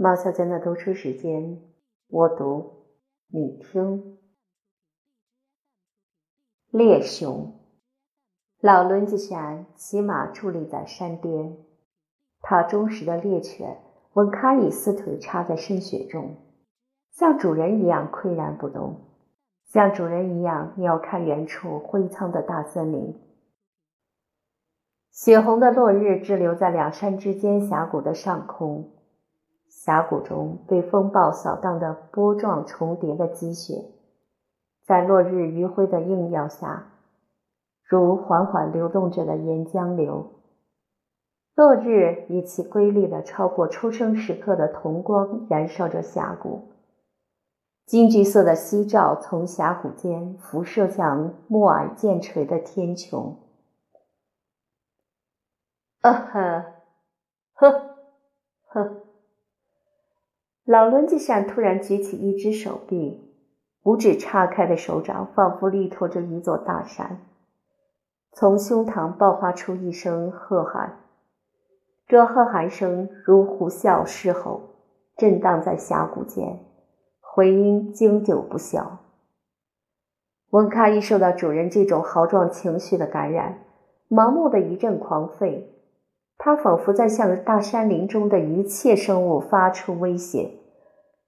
猫小娟的读书时间，我读，你听。猎熊，老轮子山骑马伫立在山巅，他忠实的猎犬温卡伊四腿插在深雪中，像主人一样岿然不动，像主人一样鸟瞰远处灰苍的大森林。血红的落日滞留在两山之间峡谷的上空。峡谷中被风暴扫荡的波状重叠的积雪，在落日余晖的映耀下，如缓缓流动着的岩浆流。落日以其瑰丽的超过出生时刻的铜光燃烧着峡谷，金橘色的夕照从峡谷间辐射向暮霭渐垂的天穹。啊呵，呵，呵。老轮子上突然举起一只手臂，五指叉开的手掌仿佛力托着一座大山，从胸膛爆发出一声喝喊。这喝喊声如虎啸狮吼，震荡在峡谷间，回音经久不消。温卡一受到主人这种豪壮情绪的感染，盲目的一阵狂吠。他仿佛在向大山林中的一切生物发出威胁。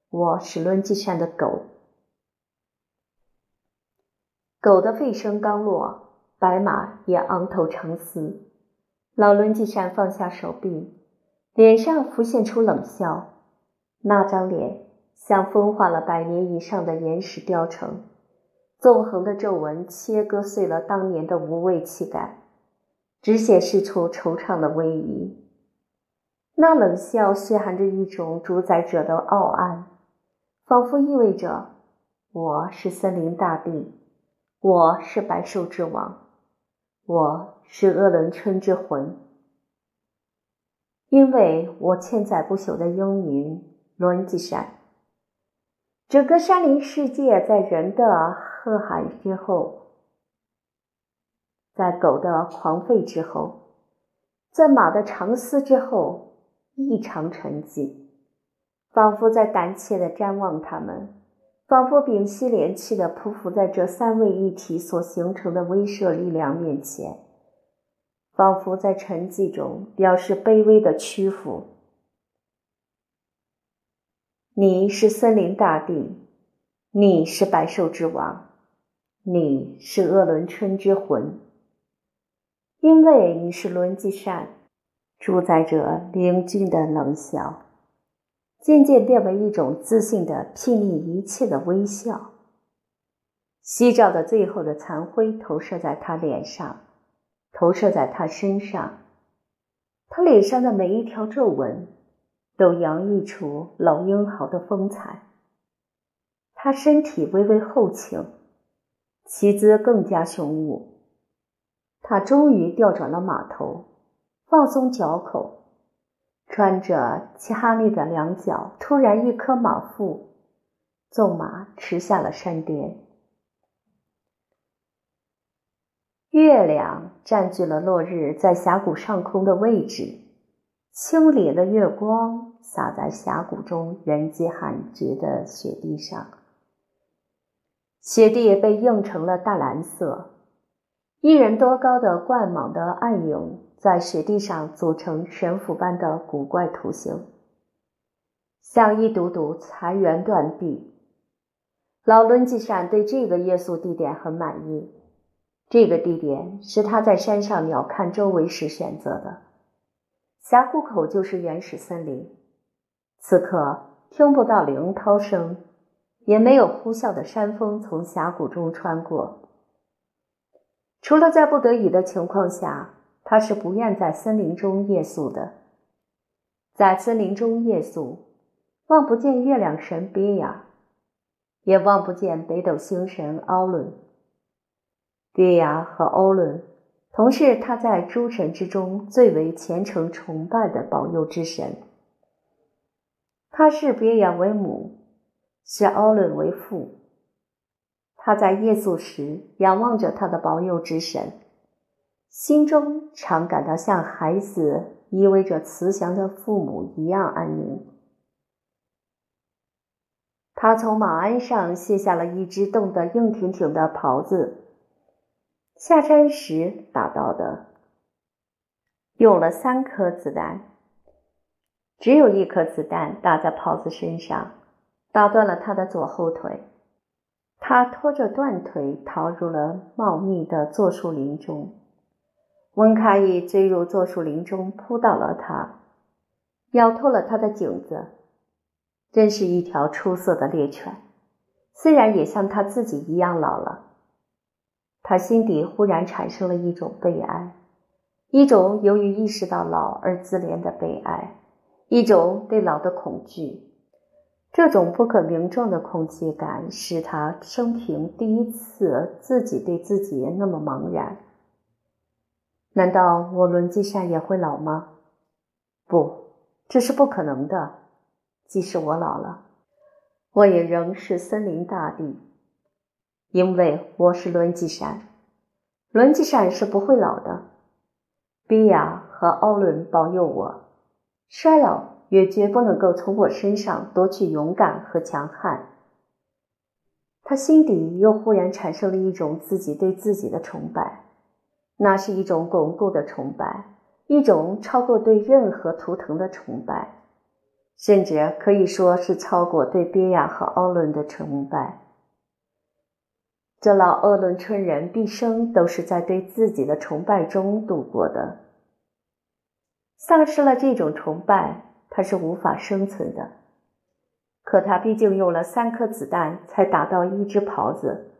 我是轮机山的狗。狗的吠声刚落，白马也昂头长嘶。老轮机山放下手臂，脸上浮现出冷笑。那张脸像风化了百年以上的岩石雕成，纵横的皱纹切割碎了当年的无畏气概。只显示出惆怅的威仪，那冷笑蕴含着一种主宰者的傲岸，仿佛意味着我是森林大帝，我是百兽之王，我是鄂伦春之魂，因为我千载不朽的英名伦吉山。整个山林世界在人的喝喊之后。在狗的狂吠之后，在马的长嘶之后，异常沉寂，仿佛在胆怯的瞻望他们，仿佛屏息连气的匍匐在这三位一体所形成的威慑力量面前，仿佛在沉寂中表示卑微的屈服。你是森林大地，你是百兽之王，你是鄂伦春之魂。因为你是轮机扇，主宰着凌峻的冷笑，渐渐变为一种自信的睥睨一切的微笑。夕照的最后的残灰投射在他脸上，投射在他身上，他脸上的每一条皱纹都洋溢出老英豪的风采。他身体微微后倾，其姿更加雄武。他终于调转了马头，放松脚口，穿着齐哈利的两脚，突然一颗马腹，纵马驰下了山巅。月亮占据了落日在峡谷上空的位置，清冽的月光洒在峡谷中人迹罕至的雪地上，雪地被映成了淡蓝色。一人多高的冠莽的暗影在雪地上组成悬浮般的古怪图形，像一堵堵残垣断壁。老伦吉善对这个夜宿地点很满意，这个地点是他在山上鸟瞰周围时选择的。峡谷口就是原始森林，此刻听不到铃涛声，也没有呼啸的山风从峡谷中穿过。除了在不得已的情况下，他是不愿在森林中夜宿的。在森林中夜宿，望不见月亮神别雅，也望不见北斗星神奥伦。别雅和欧伦同是他在诸神之中最为虔诚崇拜的保佑之神。他视别雅为母，视奥伦为父。他在夜宿时仰望着他的保佑之神，心中常感到像孩子依偎着慈祥的父母一样安宁。他从马鞍上卸下了一只冻得硬挺挺的袍子，下山时打到的，用了三颗子弹，只有一颗子弹打在袍子身上，打断了他的左后腿。他拖着断腿逃入了茂密的柞树林中。温卡伊追入柞树林中，扑倒了他，咬脱了他的颈子。真是一条出色的猎犬，虽然也像他自己一样老了。他心底忽然产生了一种悲哀，一种由于意识到老而自怜的悲哀，一种对老的恐惧。这种不可名状的恐惧感，使他生平第一次自己对自己那么茫然。难道我伦基善也会老吗？不，这是不可能的。即使我老了，我也仍是森林大帝，因为我是伦基善。伦基善是不会老的。比亚和奥伦保佑我，衰老也绝不能够从我身上夺取勇敢和强悍。他心底又忽然产生了一种自己对自己的崇拜，那是一种巩固的崇拜，一种超过对任何图腾的崇拜。甚至可以说是超过对比亚和奥伦的崇拜。这老鄂伦春人毕生都是在对自己的崇拜中度过的。丧失了这种崇拜，他是无法生存的。可他毕竟用了三颗子弹才打到一只袍子，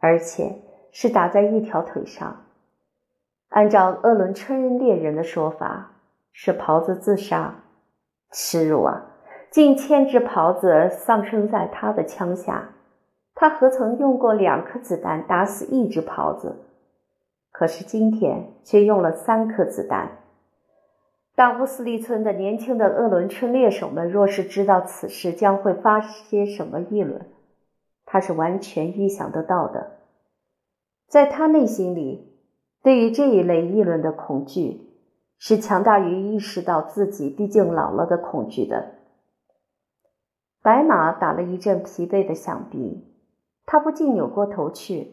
而且是打在一条腿上。按照鄂伦春猎人的说法，是袍子自杀。耻辱啊！近千只袍子丧生在他的枪下，他何曾用过两颗子弹打死一只袍子？可是今天却用了三颗子弹。大乌斯利村的年轻的鄂伦春猎手们，若是知道此事将会发些什么议论，他是完全预想得到的。在他内心里，对于这一类议论的恐惧。是强大于意识到自己毕竟老了的恐惧的。白马打了一阵疲惫的响鼻，他不禁扭过头去，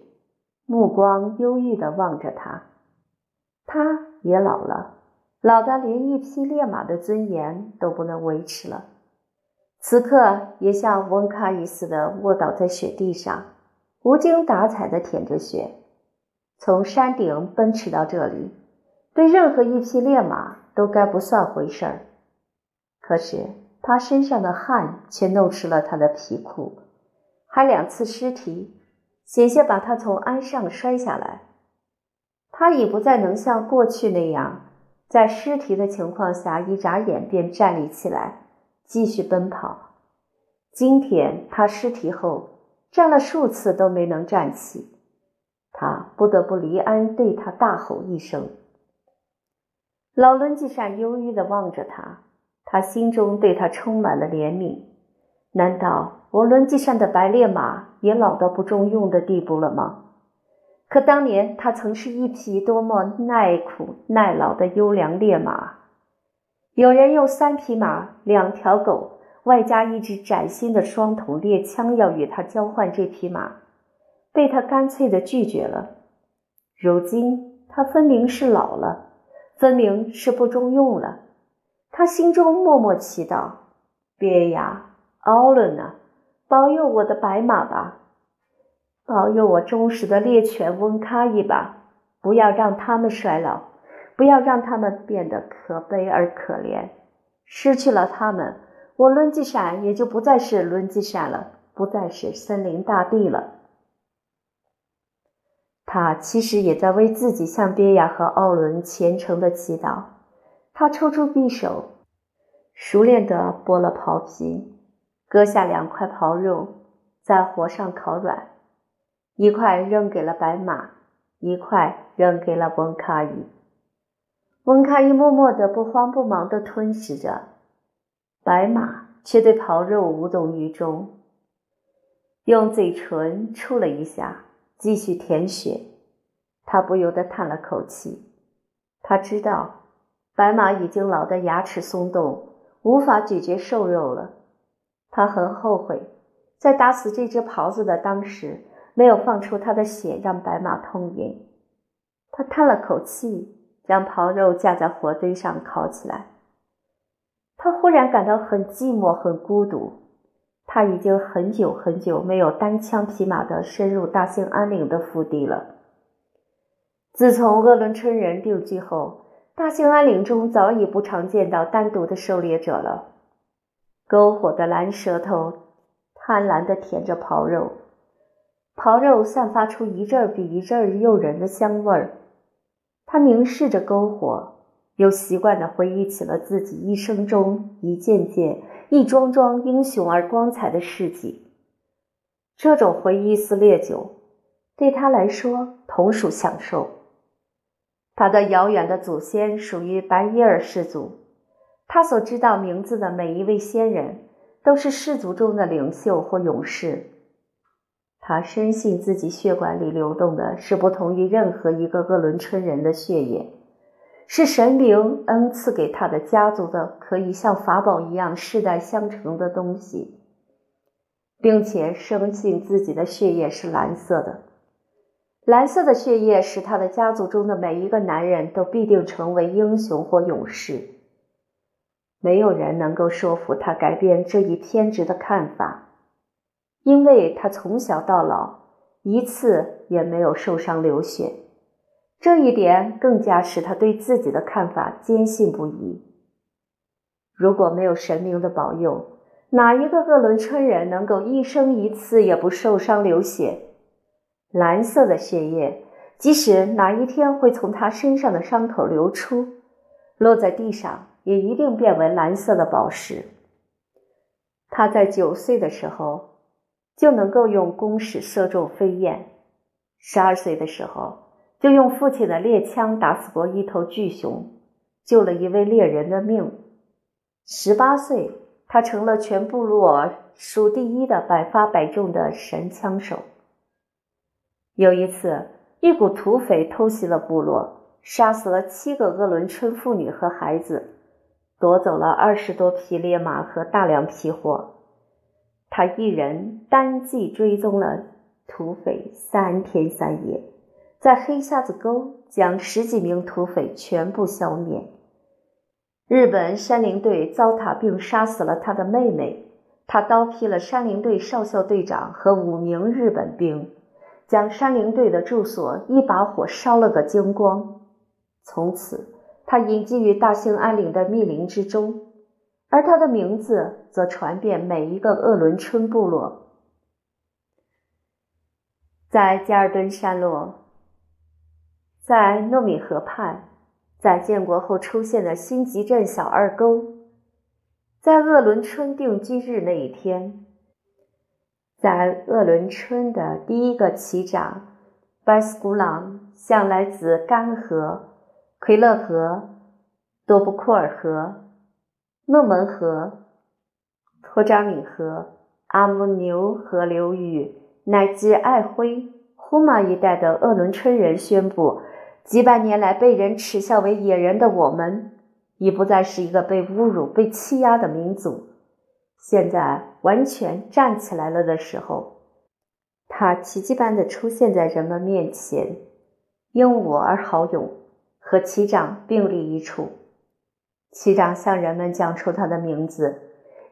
目光忧郁地望着他。他也老了，老的连一匹烈马的尊严都不能维持了。此刻也像温卡伊似的卧倒在雪地上，无精打采地舔着雪，从山顶奔驰到这里。对任何一匹烈马都该不算回事儿，可是他身上的汗却弄湿了他的皮裤，还两次失蹄，险些把他从鞍上摔下来。他已不再能像过去那样，在失蹄的情况下一眨眼便站立起来，继续奔跑。今天他失蹄后，站了数次都没能站起，他不得不离鞍，对他大吼一声。老伦基善忧郁地望着他，他心中对他充满了怜悯。难道我伦基善的白烈马也老到不中用的地步了吗？可当年他曾是一匹多么耐苦耐劳的优良烈马。有人用三匹马、两条狗，外加一支崭新的双筒猎枪要与他交换这匹马，被他干脆地拒绝了。如今他分明是老了。分明是不中用了，他心中默默祈祷：“别呀，奥伦啊，保佑我的白马吧，保佑我忠实的猎犬温卡伊吧，不要让他们衰老，不要让他们变得可悲而可怜。失去了他们，我伦基闪也就不再是伦基闪了，不再是森林大地了。”他其实也在为自己向别亚和奥伦虔诚的祈祷。他抽出匕首，熟练地剥了袍皮，割下两块袍肉，在火上烤软，一块扔给了白马，一块扔给了温卡伊。温卡伊默默地不慌不忙地吞食着，白马却对袍肉无动于衷，用嘴唇触了一下。继续舔血，他不由得叹了口气。他知道白马已经老得牙齿松动，无法咀嚼瘦肉了。他很后悔，在打死这只狍子的当时，没有放出他的血让白马痛饮。他叹了口气，将狍肉架在火堆上烤起来。他忽然感到很寂寞，很孤独。他已经很久很久没有单枪匹马地深入大兴安岭的腹地了。自从鄂伦春人定居后，大兴安岭中早已不常见到单独的狩猎者了。篝火的蓝舌头贪婪地舔着狍肉，狍肉散发出一阵比一阵诱人的香味儿。他凝视着篝火，又习惯地回忆起了自己一生中一件件、一桩桩英雄而光彩的事迹。这种回忆似烈酒，对他来说同属享受。他的遥远的祖先属于白伊尔氏族，他所知道名字的每一位先人都是氏族中的领袖或勇士。他深信自己血管里流动的是不同于任何一个鄂伦春人的血液，是神明恩赐给他的家族的可以像法宝一样世代相承的东西，并且深信自己的血液是蓝色的。蓝色的血液使他的家族中的每一个男人都必定成为英雄或勇士。没有人能够说服他改变这一偏执的看法。因为他从小到老一次也没有受伤流血，这一点更加使他对自己的看法坚信不疑。如果没有神明的保佑，哪一个鄂伦春人能够一生一次也不受伤流血？蓝色的血液，即使哪一天会从他身上的伤口流出，落在地上，也一定变为蓝色的宝石。他在九岁的时候。就能够用弓矢射中飞燕。十二岁的时候，就用父亲的猎枪打死过一头巨熊，救了一位猎人的命。十八岁，他成了全部落数第一的百发百中的神枪手。有一次，一股土匪偷袭了部落，杀死了七个鄂伦春妇女和孩子，夺走了二十多匹烈马和大量皮货。他一人单骑追踪了土匪三天三夜，在黑瞎子沟将十几名土匪全部消灭。日本山林队糟蹋并杀死了他的妹妹，他刀劈了山林队少校队长和五名日本兵，将山林队的住所一把火烧了个精光。从此，他隐居于大兴安岭的密林之中。而他的名字则传遍每一个鄂伦春部落。在加尔敦山落，在糯米河畔，在建国后出现的新集镇小二沟，在鄂伦春定居日那一天，在鄂伦春的第一个旗长白斯古朗向来自干河、奎勒河、多布库尔河。诺门河、托扎米河、阿姆牛河流域乃至爱辉、呼玛一带的鄂伦春人宣布，几百年来被人耻笑为野人的我们，已不再是一个被侮辱、被欺压的民族。现在完全站起来了的时候，他奇迹般的出现在人们面前，英武而豪勇，和旗长并立一处。旗长向人们讲出他的名字，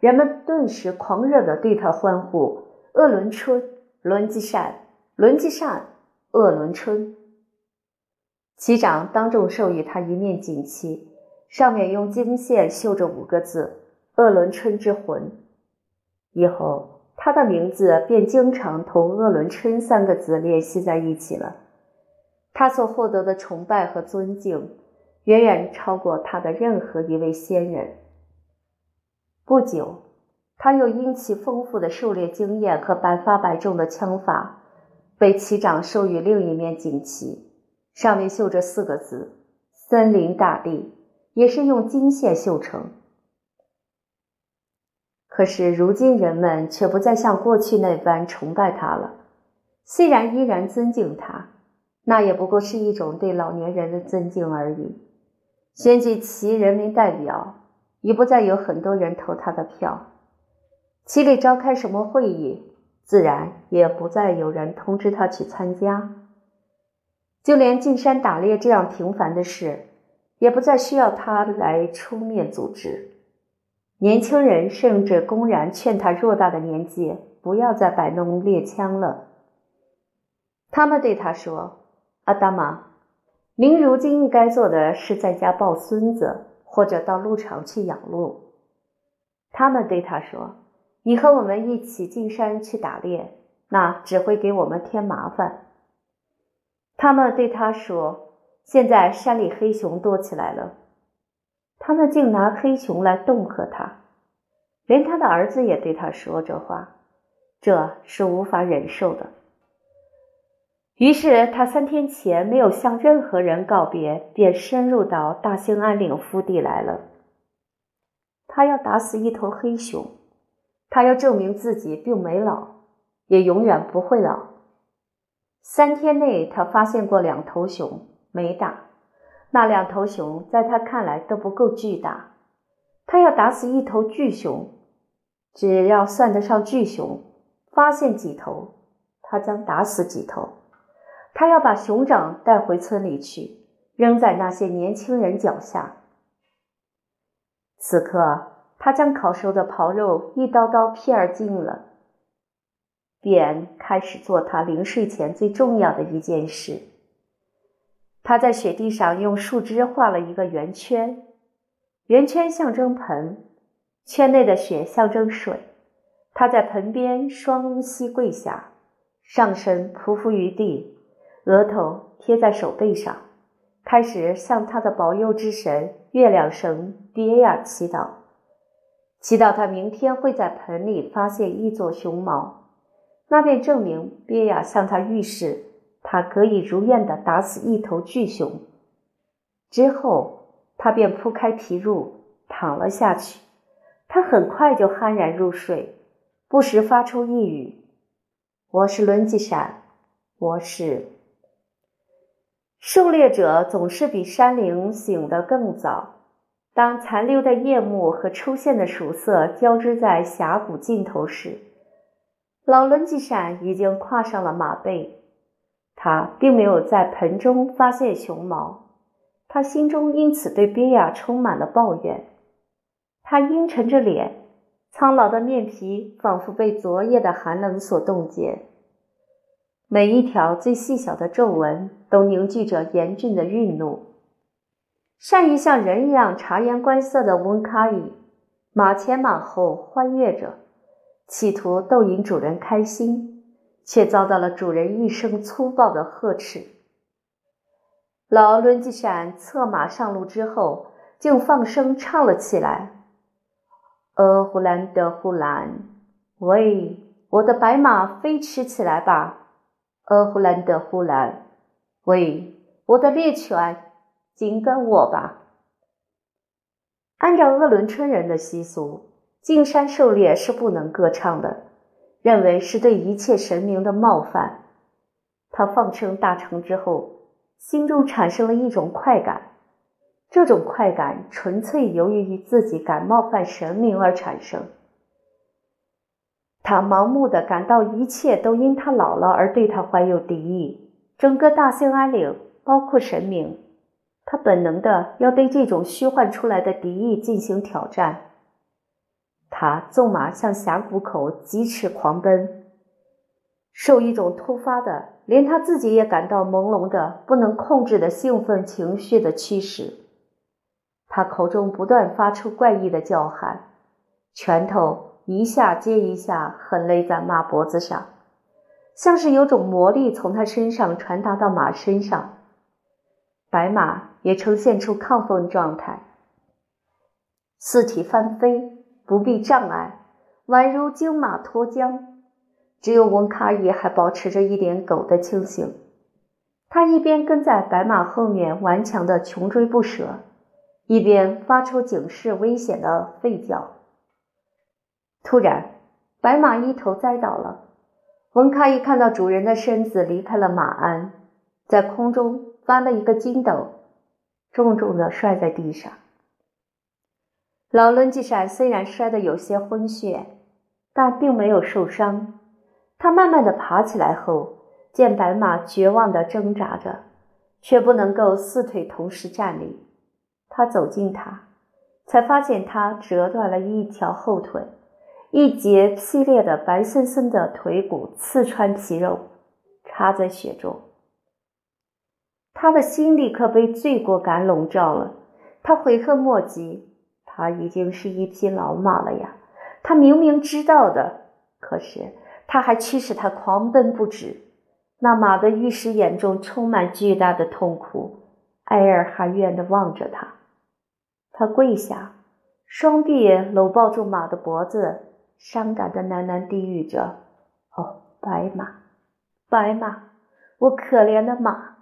人们顿时狂热地对他欢呼：“鄂伦春，伦吉善，伦吉善，鄂伦春。”旗长当众授予他一面锦旗，上面用金线绣着五个字：“鄂伦春之魂。”以后，他的名字便经常同“鄂伦春”三个字联系在一起了。他所获得的崇拜和尊敬。远远超过他的任何一位先人。不久，他又因其丰富的狩猎经验和百发百中的枪法，被旗长授予另一面锦旗，上面绣着四个字“森林大帝”，也是用金线绣成。可是，如今人们却不再像过去那般崇拜他了。虽然依然尊敬他，那也不过是一种对老年人的尊敬而已。选举其人民代表，已不再有很多人投他的票。旗里召开什么会议，自然也不再有人通知他去参加。就连进山打猎这样平凡的事，也不再需要他来出面组织。年轻人甚至公然劝他偌大的年纪不要再摆弄猎枪了。他们对他说：“阿达玛，您如今应该做的是在家抱孙子，或者到鹿场去养鹿。”他们对他说：“你和我们一起进山去打猎，那只会给我们添麻烦。”他们对他说：“现在山里黑熊多起来了。”他们竟拿黑熊来恫吓他，连他的儿子也对他说这话，这是无法忍受的。于是他三天前没有向任何人告别，便深入到大兴安岭腹地来了。他要打死一头黑熊，他要证明自己并没老，也永远不会老。三天内，他发现过两头熊，没打。那两头熊在他看来都不够巨大，他要打死一头巨熊，只要算得上巨熊，发现几头，他将打死几头。他要把熊掌带回村里去，扔在那些年轻人脚下。此刻，他将烤熟的刨肉一刀刀片儿净了，便开始做他临睡前最重要的一件事。他在雪地上用树枝画了一个圆圈，圆圈象征盆，圈内的雪象征水。他在盆边双膝跪下，上身匍匐于地，额头贴在手背上，开始向他的保佑之神月亮神别亚祈祷，祈祷他明天会在盆里发现一撮熊毛，那便证明别亚向他预示。他可以如愿的打死一头巨熊，之后他便铺开皮褥躺了下去。他很快就酣然入睡，不时发出一语：“我是轮吉闪，我是。”狩猎者总是比山灵醒得更早。当残留的夜幕和出现的曙色交织在峡谷尽头时，老伦吉闪已经跨上了马背。他并没有在盆中发现熊毛，他心中因此对比亚充满了抱怨。他阴沉着脸，苍老的面皮仿佛被昨夜的寒冷所冻结，每一条最细小的皱纹都凝聚着严峻的愠怒。善于像人一样察言观色的温卡伊，马前马后欢跃着，企图逗引主人开心。却遭到了主人一声粗暴的呵斥。老伦吉闪策马上路之后，竟放声唱了起来：“呃，呼兰德呼兰，喂，我的白马飞驰起来吧！呃，呼兰德呼兰，喂，我的猎犬，紧跟我吧！”按照鄂伦春人的习俗，进山狩猎是不能歌唱的。认为是对一切神明的冒犯。他放声大成之后，心中产生了一种快感，这种快感纯粹由于自己敢冒犯神明而产生。他盲目的感到一切都因他老了而对他怀有敌意，整个大兴安岭，包括神明，他本能的要对这种虚幻出来的敌意进行挑战。他纵马向峡谷口疾驰狂奔，受一种突发的、连他自己也感到朦胧的、不能控制的兴奋情绪的驱使。他口中不断发出怪异的叫喊，拳头一下接一下狠勒在马脖子上，像是有种魔力从他身上传达到马身上。白马也呈现出亢奋状态，四蹄翻飞。不避障碍，宛如惊马脱缰。只有温卡伊还保持着一点狗的清醒。他一边跟在白马后面顽强的穷追不舍，一边发出警示危险的吠叫。突然，白马一头栽倒了。文卡伊看到主人的身子离开了马鞍，在空中翻了一个筋斗，重重的摔在地上。老伦吉闪虽然摔得有些昏眩，但并没有受伤。他慢慢的爬起来后，见白马绝望的挣扎着，却不能够四腿同时站立。他走近它，才发现它折断了一条后腿，一截劈裂的白森森的腿骨刺穿皮肉，插在血中。他的心立刻被罪过感笼罩了，他悔恨莫及。他已经是一匹老马了呀，他明明知道的，可是他还驱使他狂奔不止。那马的玉石眼中充满巨大的痛苦，哀而含怨地望着他。他跪下，双臂搂抱住马的脖子，伤感的喃喃低语着：“哦，白马，白马，我可怜的马。”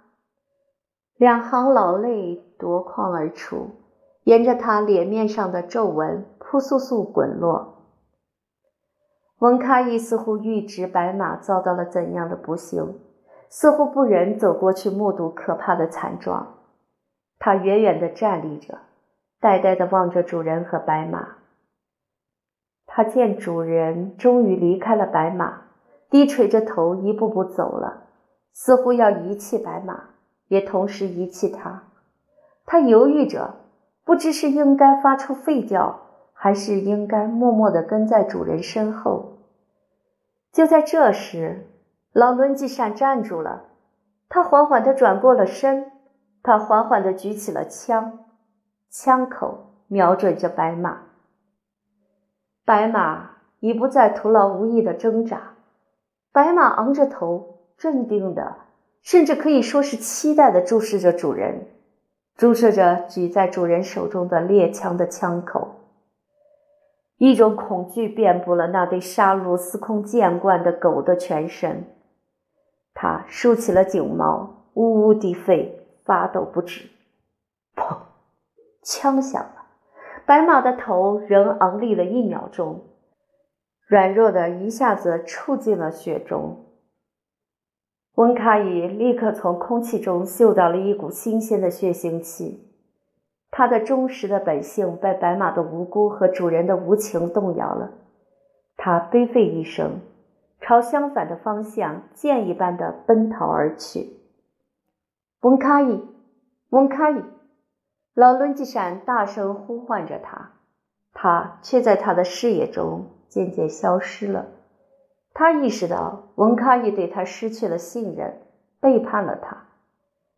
两行老泪夺眶而出，沿着他脸面上的皱纹扑簌簌滚落。温卡伊似乎预知白马遭到了怎样的不幸，似乎不忍走过去目睹可怕的惨状。他远远地站立着。呆呆地望着主人和白马，他见主人终于离开了白马，低垂着头一步步走了，似乎要遗弃白马，也同时遗弃他。他犹豫着，不知是应该发出吠叫，还是应该默默地跟在主人身后。就在这时，老伦基善站住了，他缓缓地转过了身，他缓缓地举起了枪。枪口瞄准着白马，白马已不再徒劳无益的挣扎。白马昂着头，镇定的，甚至可以说是期待的注视着主人，注视着举在主人手中的猎枪的枪口。一种恐惧遍布了那对杀戮司空见惯的狗的全身。它竖起了颈毛，呜呜地吠，发抖不止。砰！枪响了，白马的头仍昂立了一秒钟，软弱的一下子触进了血中。温卡伊立刻从空气中嗅到了一股新鲜的血腥气，他的忠实的本性被白马的无辜和主人的无情动摇了。他悲吠一声，朝相反的方向箭一般的奔逃而去。温卡伊，温卡伊。老伦基山大声呼唤着他，他却在他的视野中渐渐消失了。他意识到文卡也对他失去了信任，背叛了他。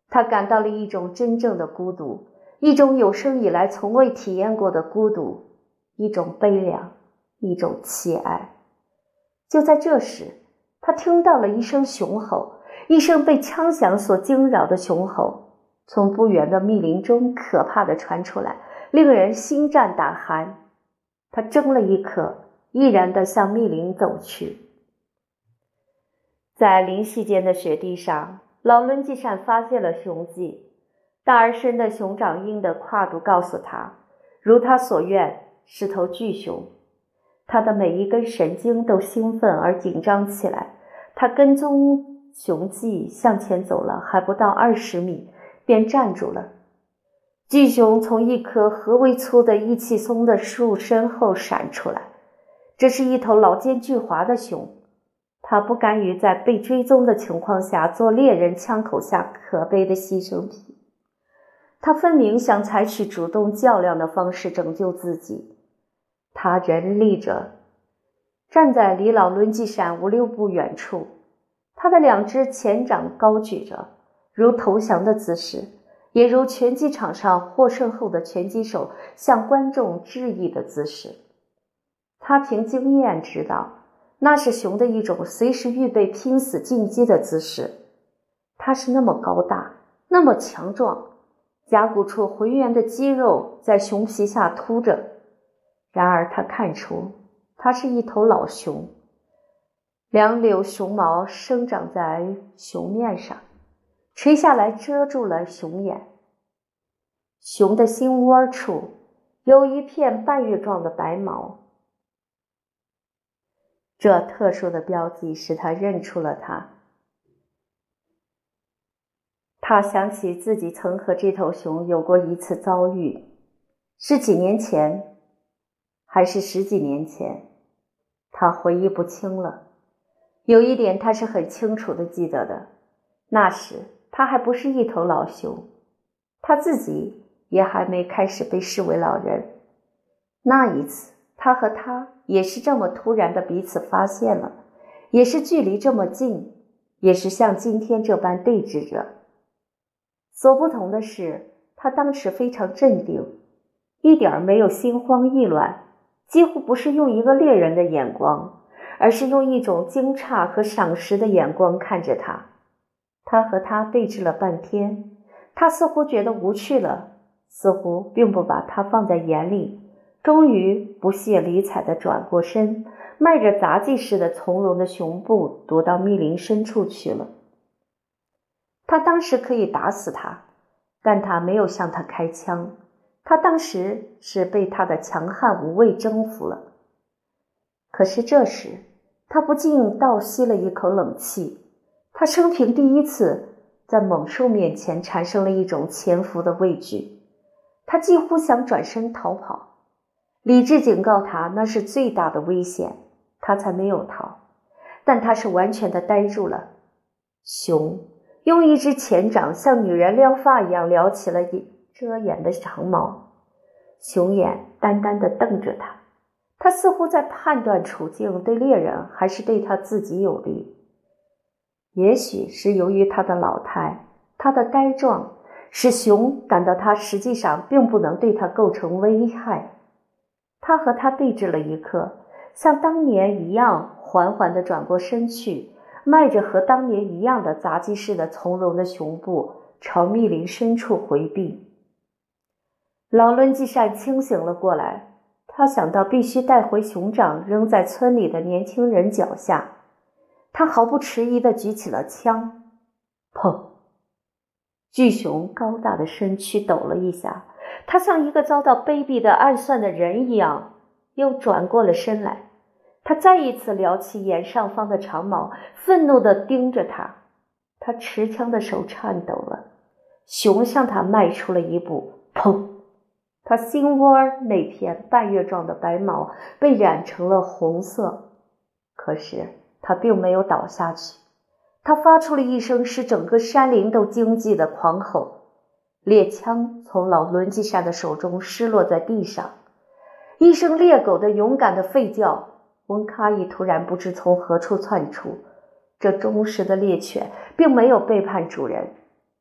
他感到了一种真正的孤独，一种有生以来从未体验过的孤独，一种悲凉，一种凄哀。就在这时，他听到了一声雄吼，一声被枪响所惊扰的雄吼。从不远的密林中，可怕的传出来，令人心战胆寒。他怔了一刻，毅然地向密林走去。在林隙间的雪地上，老伦基善发现了雄迹。大而深的熊掌鹰的跨度告诉他，如他所愿，是头巨熊。他的每一根神经都兴奋而紧张起来。他跟踪雄迹向前走了，还不到二十米。便站住了。巨熊从一棵何为粗的意气松的树身后闪出来，这是一头老奸巨猾的熊。它不甘于在被追踪的情况下做猎人枪口下可悲的牺牲品，它分明想采取主动较量的方式拯救自己。它人立着，站在离老伦基山五六步远处，他的两只前掌高举着。如投降的姿势，也如拳击场上获胜后的拳击手向观众致意的姿势。他凭经验知道，那是熊的一种随时预备拼死进击的姿势。它是那么高大，那么强壮，甲骨处浑圆的肌肉在熊皮下凸着。然而，他看出它是一头老熊，两绺熊毛生长在熊面上。垂下来遮住了熊眼，熊的心窝处有一片半月状的白毛，这特殊的标记使他认出了它。他想起自己曾和这头熊有过一次遭遇，是几年前，还是十几年前？他回忆不清了。有一点他是很清楚的记得的，那时他还不是一头老熊，他自己也还没开始被视为老人。那一次，他和他也是这么突然的彼此发现了，也是距离这么近，也是像今天这般对峙着。所不同的是，他当时非常镇定，一点没有心慌意乱，几乎不是用一个猎人的眼光，而是用一种惊诧和赏识的眼光看着他。他和他对峙了半天，他似乎觉得无趣了，似乎并不把他放在眼里。终于不屑理睬地转过身，迈着杂技似的从容的雄步，躲到密林深处去了。他当时可以打死他，但他没有向他开枪。他当时是被他的强悍无畏征服了。可是这时，他不禁倒吸了一口冷气。他生平第一次在猛兽面前产生了一种潜伏的畏惧。他几乎想转身逃跑。理智警告他，那是最大的危险，他才没有逃。但他是完全的呆住了。熊用一只前掌像女人撩发一样撩起了遮掩的长毛，熊眼单单的瞪着他，他似乎在判断处境对猎人还是对他自己有利。也许是由于他的老态，他的呆状，使熊感到他实际上并不能对他构成危害。他和他对峙了一刻，像当年一样缓缓地转过身去，迈着和当年一样的杂技似的从容的熊步，朝密林深处回避。老伦基善清醒了过来，他想到必须带回熊掌扔在村里的年轻人脚下，他毫不迟疑地举起了枪，砰！巨熊高大的身躯抖了一下。他像一个遭到卑鄙的暗算的人一样，又转过了身来。他再一次撩起眼上方的长毛，愤怒地盯着他。他持枪的手颤抖了。熊向他迈出了一步，砰！他心窝那片半月状的白毛被染成了红色。可是他并没有倒下去。他发出了一声使整个山林都惊悸的狂吼。猎枪从老伦基善的手中失落在地上，一声猎狗的勇敢的吠叫。温卡伊突然不知从何处窜出，这忠实的猎犬并没有背叛主人。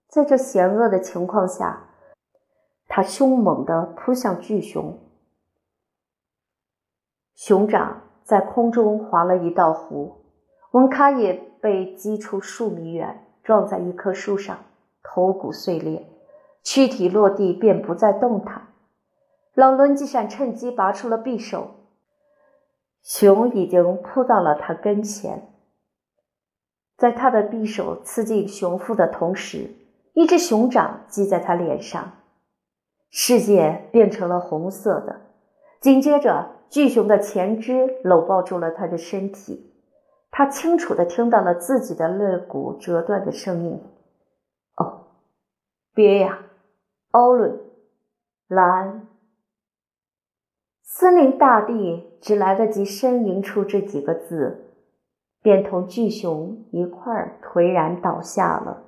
在这险恶的情况下，他凶猛地扑向巨熊，熊掌在空中划了一道弧，温卡也被击出数米远，撞在一棵树上，头骨碎裂。躯体落地便不再动弹。老伦基善趁机拔出了匕首，熊已经扑到了他跟前。在他的匕首刺进熊腹的同时，一只熊掌击在他脸上，世界变成了红色的。紧接着，巨熊的前肢搂抱住了他的身体，他清楚地听到了自己的肋骨折断的声音。哦，别呀！欧伦，兰，森林大地只来得及呻吟出这几个字，便同巨熊一块儿颓然倒下了。